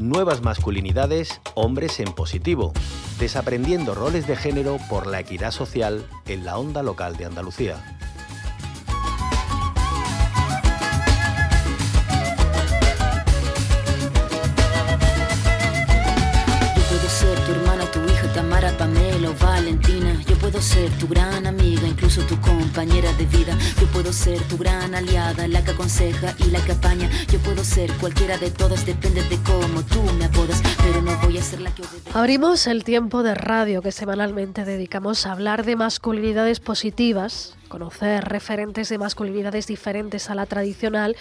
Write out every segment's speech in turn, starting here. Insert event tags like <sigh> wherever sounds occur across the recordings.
Nuevas masculinidades, hombres en positivo, desaprendiendo roles de género por la equidad social en la onda local de Andalucía. Yo puedo ser tu hermana, tu hija, Tamara, Pamela o Valentina. Yo puedo ser tu gran amiga, Abrimos el tiempo de radio que semanalmente dedicamos a hablar de masculinidades positivas, conocer referentes de masculinidades diferentes a la tradicional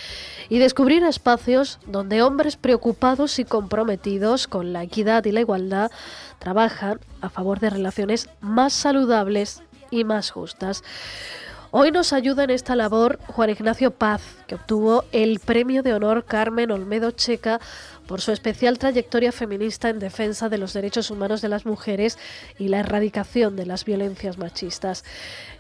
y descubrir espacios donde hombres preocupados y comprometidos con la equidad y la igualdad trabajan a favor de relaciones más saludables y más justas. Hoy nos ayuda en esta labor Juan Ignacio Paz, que obtuvo el Premio de Honor Carmen Olmedo Checa por su especial trayectoria feminista en defensa de los derechos humanos de las mujeres y la erradicación de las violencias machistas.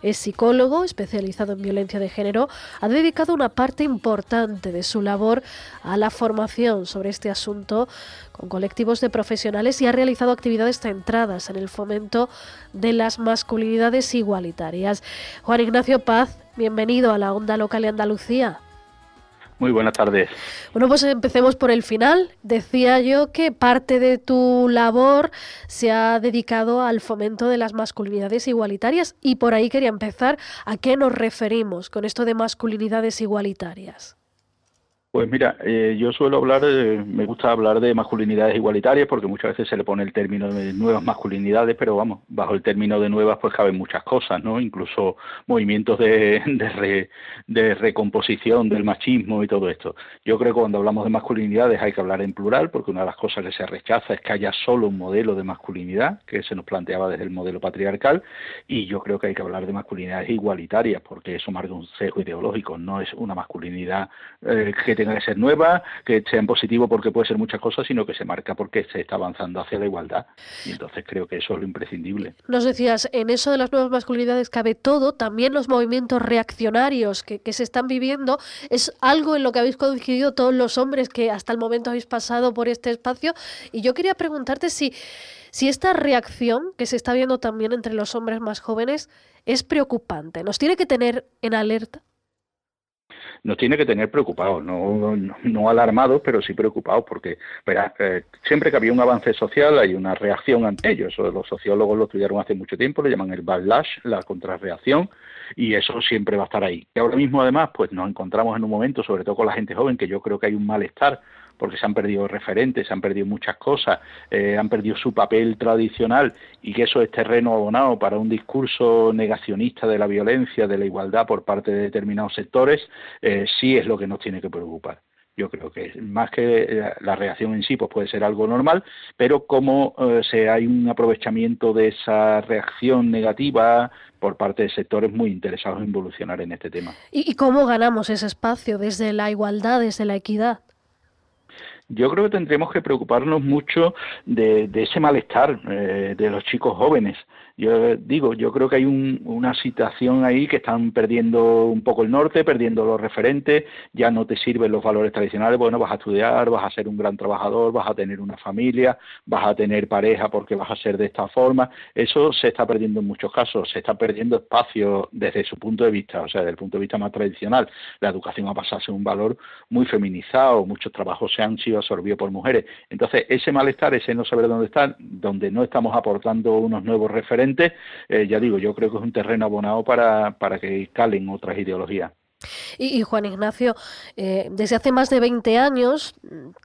Es psicólogo especializado en violencia de género, ha dedicado una parte importante de su labor a la formación sobre este asunto con colectivos de profesionales y ha realizado actividades centradas en el fomento de las masculinidades igualitarias. Juan Ignacio Paz, bienvenido a la Onda Local de Andalucía. Muy buenas tardes. Bueno, pues empecemos por el final. Decía yo que parte de tu labor se ha dedicado al fomento de las masculinidades igualitarias y por ahí quería empezar. ¿A qué nos referimos con esto de masculinidades igualitarias? Pues mira, eh, yo suelo hablar, eh, me gusta hablar de masculinidades igualitarias porque muchas veces se le pone el término de nuevas masculinidades, pero vamos, bajo el término de nuevas pues caben muchas cosas, ¿no? Incluso movimientos de, de, recomposición del machismo y todo esto. Yo creo que cuando hablamos de masculinidades hay que hablar en plural porque una de las cosas que se rechaza es que haya solo un modelo de masculinidad que se nos planteaba desde el modelo patriarcal y yo creo que hay que hablar de masculinidades igualitarias porque eso marca un sesgo ideológico, no es una masculinidad eh, que tenga que ser nueva, que sea en positivo porque puede ser muchas cosas, sino que se marca porque se está avanzando hacia la igualdad. Y entonces creo que eso es lo imprescindible. Nos decías, en eso de las nuevas masculinidades cabe todo, también los movimientos reaccionarios que, que se están viviendo, es algo en lo que habéis coincidido todos los hombres que hasta el momento habéis pasado por este espacio. Y yo quería preguntarte si, si esta reacción que se está viendo también entre los hombres más jóvenes es preocupante, nos tiene que tener en alerta nos tiene que tener preocupados, no, no, alarmados, pero sí preocupados, porque eh, siempre que había un avance social hay una reacción ante ello. Eso los sociólogos lo estudiaron hace mucho tiempo, lo llaman el backlash, la contrarreacción, y eso siempre va a estar ahí. Y ahora mismo, además, pues nos encontramos en un momento, sobre todo con la gente joven, que yo creo que hay un malestar porque se han perdido referentes, se han perdido muchas cosas, eh, han perdido su papel tradicional y que eso es terreno abonado para un discurso negacionista de la violencia, de la igualdad por parte de determinados sectores, eh, sí es lo que nos tiene que preocupar. Yo creo que más que la reacción en sí pues puede ser algo normal pero como eh, se hay un aprovechamiento de esa reacción negativa por parte de sectores muy interesados en evolucionar en este tema. Y cómo ganamos ese espacio desde la igualdad desde la equidad yo creo que tendremos que preocuparnos mucho de, ese malestar eh, de los chicos jóvenes. Yo digo, yo creo que hay un, una situación ahí que están perdiendo un poco el norte, perdiendo los referentes, ya no te sirven los valores tradicionales, bueno, vas a estudiar, vas a ser un gran trabajador, vas a tener una familia, vas a tener pareja porque vas a ser de esta forma. Eso se está perdiendo en muchos casos, se está perdiendo espacio desde su punto de vista, o sea, desde el punto de vista más tradicional. La educación ha pasado a ser un valor muy feminizado, muchos trabajos se han sido absorbidos por mujeres. Entonces, ese malestar, ese no saber dónde están, donde no estamos aportando unos nuevos referentes, eh, ya digo, yo creo que es un terreno abonado para, para que calen otras ideologías. Y, Juan Ignacio, eh, desde hace más de 20 años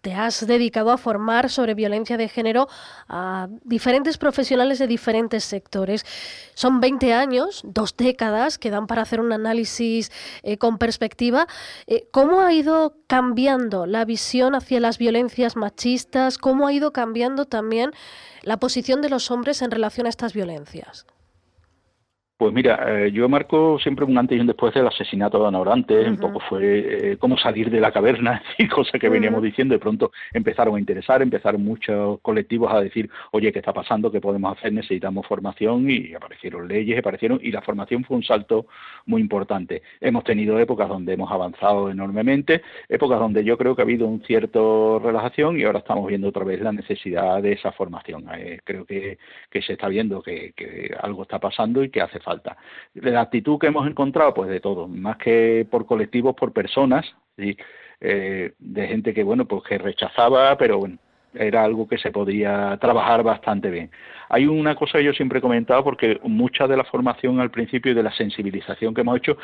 te has dedicado a formar sobre violencia de género a diferentes profesionales de diferentes sectores. Son 20 años, dos décadas, que dan para hacer un análisis eh, con perspectiva. Eh, ¿Cómo ha ido cambiando la visión hacia las violencias machistas? ¿Cómo ha ido cambiando también la posición de los hombres en relación a estas violencias? Pues mira, eh, yo marco siempre un antes y un después del asesinato de Ana Orantes, un poco fue eh, cómo salir de la caverna <laughs> y cosas que veníamos diciendo, de pronto empezaron a interesar, empezaron muchos colectivos a decir, oye, ¿qué está pasando? ¿Qué podemos hacer? Necesitamos formación y aparecieron leyes, aparecieron y la formación fue un salto muy importante. Hemos tenido épocas donde hemos avanzado enormemente, épocas donde yo creo que ha habido un cierto relajación y ahora estamos viendo otra vez la necesidad de esa formación. Eh, creo que, se está viendo que, que algo está pasando y que hace falta. La actitud que hemos encontrado, pues de todo, más que por colectivos, por personas, eh, de gente que, bueno, pues que rechazaba, pero bueno, era algo que se podía trabajar bastante bien. Hay una cosa que yo siempre he comentado, porque mucha de la formación al principio y de la sensibilización que hemos hecho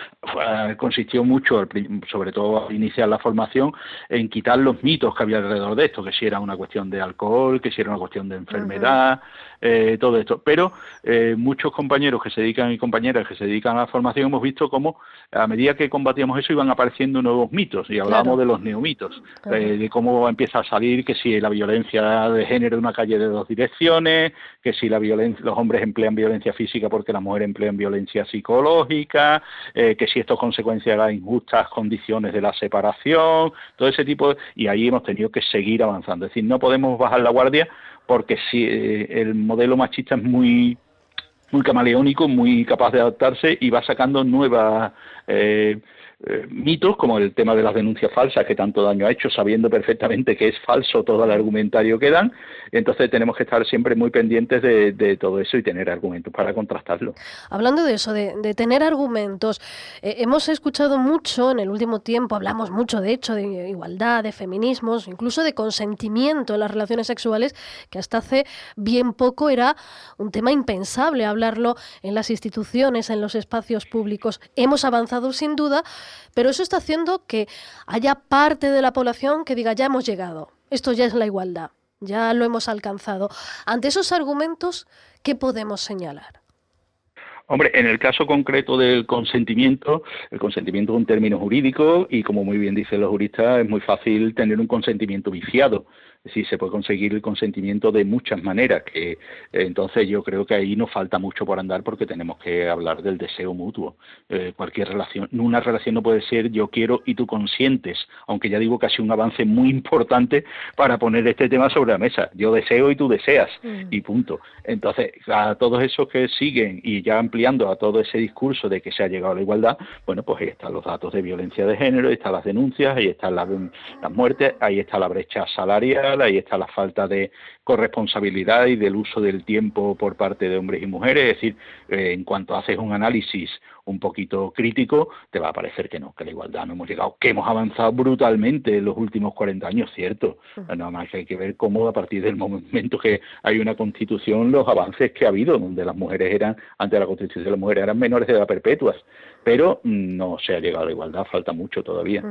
consistió mucho, sobre todo al iniciar la formación, en quitar los mitos que había alrededor de esto, que si era una cuestión de alcohol, que si era una cuestión de enfermedad, eh, todo esto. Pero eh, muchos compañeros que se dedican y compañeras que se dedican a la formación hemos visto cómo a medida que combatíamos eso iban apareciendo nuevos mitos y hablábamos de los neomitos, eh, de cómo empieza a salir que si la violencia de género en una calle de dos direcciones, que si la violencia, los hombres emplean violencia física porque las mujeres emplean violencia psicológica, que si esto es consecuencia de las injustas condiciones de la separación, todo ese tipo, y ahí hemos tenido que seguir avanzando. Es decir, no podemos bajar la guardia porque si eh, el modelo machista es muy muy camaleónico, muy capaz de adaptarse y va sacando nuevas eh, eh, mitos como el tema de las denuncias falsas que tanto daño ha hecho, sabiendo perfectamente que es falso todo el argumentario que dan. Entonces tenemos que estar siempre muy pendientes de, todo eso y tener argumentos para contrastarlo. Hablando de eso, de, tener argumentos, eh, hemos escuchado mucho en el último tiempo, hablamos mucho de hecho de igualdad, de feminismos, incluso de consentimiento en las relaciones sexuales, que hasta hace bien poco era un tema impensable hablarlo en las instituciones, en los espacios públicos. Hemos avanzado sin duda, pero eso está haciendo que haya parte de la población que diga, ya hemos llegado, esto ya es la igualdad, ya lo hemos alcanzado. Ante esos argumentos, ¿qué podemos señalar? Hombre, en el caso concreto del consentimiento, el consentimiento es un término jurídico y como muy bien dicen los juristas, es muy fácil tener un consentimiento viciado. Sí, se puede conseguir el consentimiento de muchas maneras, que eh, entonces yo creo que ahí nos falta mucho por andar porque tenemos que hablar del deseo mutuo. Eh, cualquier relación, una relación no puede ser yo quiero y tú consientes, aunque ya digo que ha sido un avance muy importante para poner este tema sobre la mesa. Yo deseo y tú deseas mm. y punto. Entonces, a todos esos que siguen y ya ampliando a todo ese discurso de que se ha llegado a la igualdad, bueno, pues ahí están los datos de violencia de género, ahí están las denuncias, ahí están las, las muertes, ahí está la brecha salarial, ahí está la falta de corresponsabilidad y del uso del tiempo por parte de hombres y mujeres, es decir, eh, en cuanto haces un análisis un poquito crítico, te va a parecer que no, que la igualdad no hemos llegado, que hemos avanzado brutalmente en los últimos 40 años, cierto. Nada más que hay que ver cómo a partir del <laughs> momento que hay una constitución, los avances que ha habido, donde las mujeres eran, ante la constitución las mujeres eran menores de edad perpetuas, pero no se ha llegado a la igualdad, falta mucho todavía.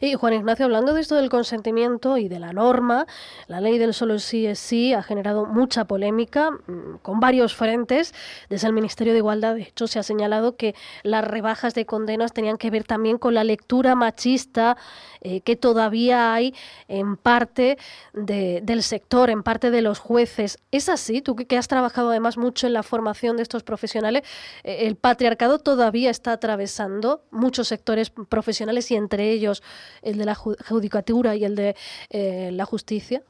Y Juan Ignacio, hablando de esto del consentimiento y de la norma, la ley del solo sí es sí ha generado mucha polémica mm, con varios frentes. Desde el Ministerio de Igualdad, de hecho, se ha señalado que las rebajas de condenas tenían que ver también con la lectura machista eh, que todavía hay en parte del sector, en parte de los jueces. ¿Es así? Tú que has trabajado además mucho en la formación de estos profesionales, eh, ¿el patriarcado todavía está atravesando muchos sectores profesionales y entre ellos el de la judicatura y el de eh, la justicia?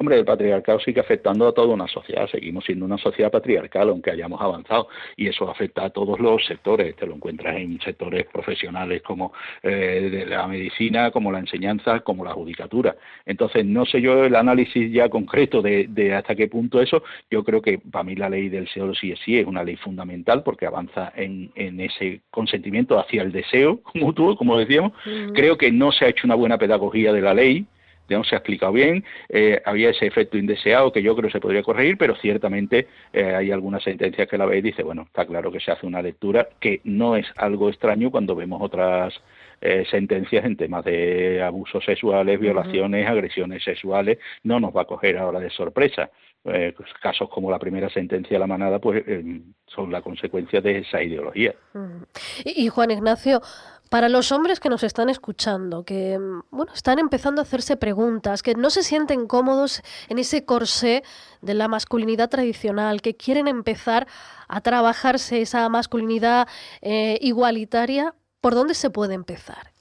Hombre, el patriarcado sigue afectando a toda una sociedad, seguimos siendo una sociedad patriarcal, aunque hayamos avanzado, y eso afecta a todos los sectores, te lo encuentras en sectores profesionales como eh, de la medicina, como la enseñanza, como la judicatura. Entonces, no sé yo el análisis ya concreto de, hasta qué punto eso, yo creo que para mí la ley del solo sí es sí es una ley fundamental porque avanza en, ese consentimiento hacia el deseo mutuo, como decíamos. Creo que no se ha hecho una buena pedagogía de la ley, no se ha explicado bien, eh, había ese efecto indeseado que yo creo se podría corregir, pero ciertamente eh, hay algunas sentencias que la ve y dice, bueno, está claro que se hace una lectura que no es algo extraño cuando vemos otras eh, sentencias en temas de abusos sexuales, violaciones, agresiones sexuales, no nos va a coger ahora de sorpresa. Pues, casos como la primera sentencia de la manada, pues son la consecuencia de esa ideología. y Juan Ignacio, Para los hombres que nos están escuchando, que mm, bueno, están empezando a hacerse preguntas, que no se sienten cómodos en ese corsé de la masculinidad tradicional, que quieren empezar a trabajarse esa masculinidad eh, igualitaria, ¿por dónde se puede empezar?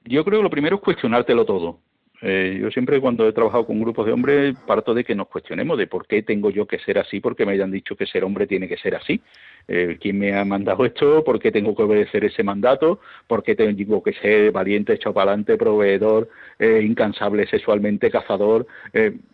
Yo creo que lo primero es cuestionártelo todo. Eh, yo siempre cuando he trabajado con grupos de hombres parto de que nos cuestionemos de por qué tengo yo que ser así, porque me hayan dicho que ser hombre tiene que ser así. Eh, ¿Quién me ha mandado esto? ¿Por qué tengo que obedecer ese mandato? ¿Por qué tengo que ser valiente, echado para adelante, proveedor, eh, incansable sexualmente, cazador?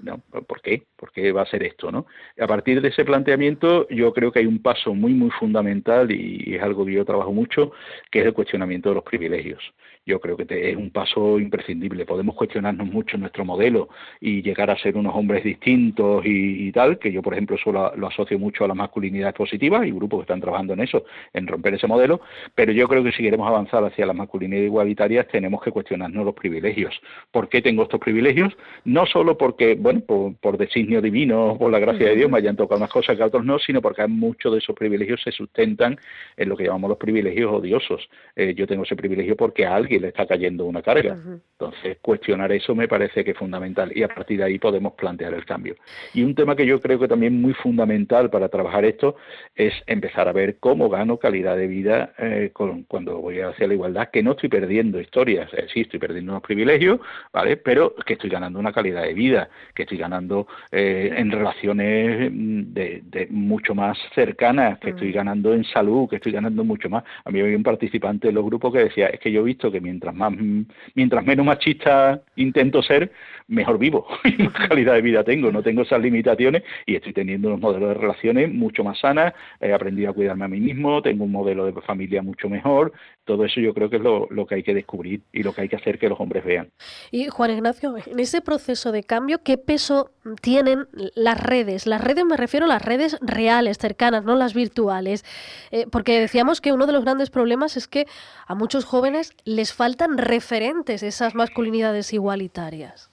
no, ¿Por qué? ¿Por qué va a ser esto? ¿no? A partir de ese planteamiento yo creo que hay un paso muy, muy fundamental y es algo que yo trabajo mucho, que es el cuestionamiento de los privilegios yo creo que es un paso imprescindible. Podemos cuestionarnos mucho nuestro modelo y llegar a ser unos hombres distintos y, tal, que yo, por ejemplo, solo lo asocio mucho a la masculinidad positiva y grupos que están trabajando en eso, en romper ese modelo, pero yo creo que si queremos avanzar hacia la masculinidad igualitaria tenemos que cuestionarnos los privilegios. ¿Por qué tengo estos privilegios? No solo porque, bueno, por, designio divino, por la gracia de Dios me hayan tocado unas cosas que a otros no, sino porque muchos de esos privilegios se sustentan en lo que llamamos los privilegios odiosos. Eh, yo tengo ese privilegio porque a alguien le está cayendo una carga. Entonces, cuestionar eso me parece que es fundamental y a partir de ahí podemos plantear el cambio. Y un tema que yo creo que también muy fundamental para trabajar esto es empezar a ver cómo gano calidad de vida eh, cuando voy hacia la igualdad, que no estoy perdiendo historias, eh, sí estoy perdiendo unos privilegios, ¿vale? Pero que estoy ganando una calidad de vida, que estoy ganando eh, en relaciones mm, de, mucho más cercanas, que estoy ganando en salud, que estoy ganando mucho más. A mí había un participante en los grupos que decía, es que yo he visto que mientras más, mientras menos machista intento ser, mejor vivo <laughs> y más calidad de vida tengo. No tengo esas limitaciones y estoy teniendo unos modelos de relaciones mucho más sanas. He aprendido a cuidarme a mí mismo, tengo un modelo de familia mucho mejor. Todo eso yo creo que es lo, lo que hay que descubrir y lo que hay que hacer que los hombres vean. Y Juan Ignacio, en ese proceso de cambio, ¿qué peso tienen las redes? Las redes me refiero a las redes reales, cercanas, no las virtuales. Eh, porque decíamos que uno de los grandes problemas es que a muchos jóvenes les faltan referentes esas masculinidades igualitarias.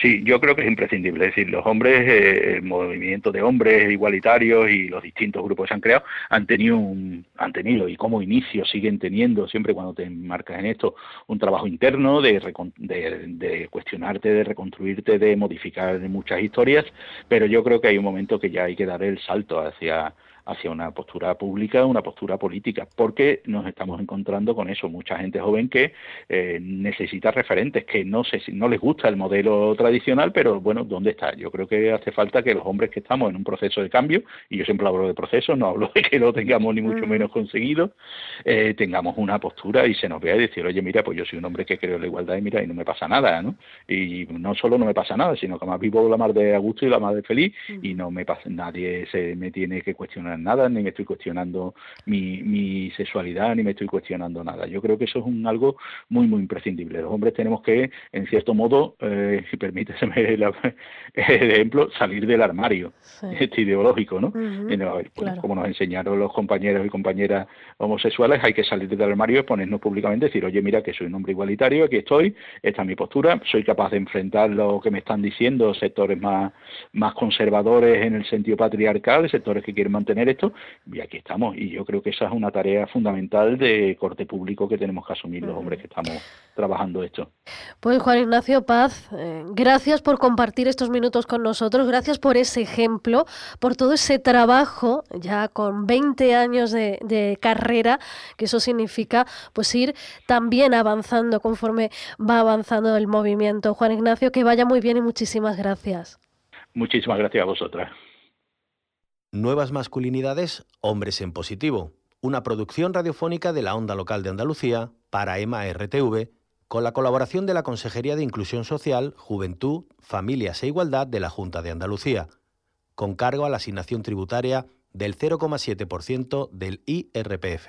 Sí, yo creo que es imprescindible. Es decir, los hombres, eh, el movimiento de hombres igualitarios y los distintos grupos que se han creado han tenido, un, han tenido y como inicio siguen teniendo, siempre cuando te marcas en esto, un trabajo interno de, de, de cuestionarte, de reconstruirte, de modificar muchas historias, pero yo creo que hay un momento que ya hay que dar el salto hacia hacia una postura pública, una postura política, porque nos estamos encontrando con eso, mucha gente joven que eh, necesita referentes, que no sé si no les gusta el modelo tradicional, pero bueno, ¿dónde está? Yo creo que hace falta que los hombres que estamos en un proceso de cambio, y yo siempre hablo de proceso, no hablo <laughs> de que lo tengamos ni mucho menos conseguido, eh, tengamos una postura y se nos vea y decir, oye, mira, pues yo soy un hombre que creo en la igualdad y mira, y no me pasa nada, ¿no? Y no solo no me pasa nada, sino que más vivo la más de a gusto y la más de feliz, y no me pasa, nadie se me tiene que cuestionar nada, ni me estoy cuestionando mi, mi sexualidad, ni me estoy cuestionando nada. Yo creo que eso es un algo muy, muy imprescindible. Los hombres tenemos que, en cierto modo, eh, si permíteseme el, ejemplo, salir del armario este ideológico, ¿no? Como nos enseñaron los compañeros y compañeras homosexuales, hay que salir del armario y ponernos públicamente, decir, oye, mira que soy un hombre igualitario, aquí estoy, esta es mi postura, soy capaz de enfrentar lo que me están diciendo sectores más, más conservadores en el sentido patriarcal, sectores que quieren mantener esto, y aquí estamos. Y yo creo que esa es una tarea fundamental de corte público que tenemos que asumir los hombres que estamos trabajando esto. Pues Juan Ignacio Paz, eh, gracias por compartir estos minutos con nosotros, gracias por ese ejemplo, por todo ese trabajo, ya con 20 años de, de carrera, que eso significa pues ir también avanzando conforme va avanzando el movimiento. Juan Ignacio, que vaya muy bien y muchísimas gracias. Muchísimas gracias a vosotras. Nuevas masculinidades, hombres en positivo. Una producción radiofónica de la Onda Local de Andalucía para EMA RTV, con la colaboración de la Consejería de Inclusión Social, Juventud, Familias e Igualdad de la Junta de Andalucía, con cargo a la asignación tributaria del 0,7% del IRPF.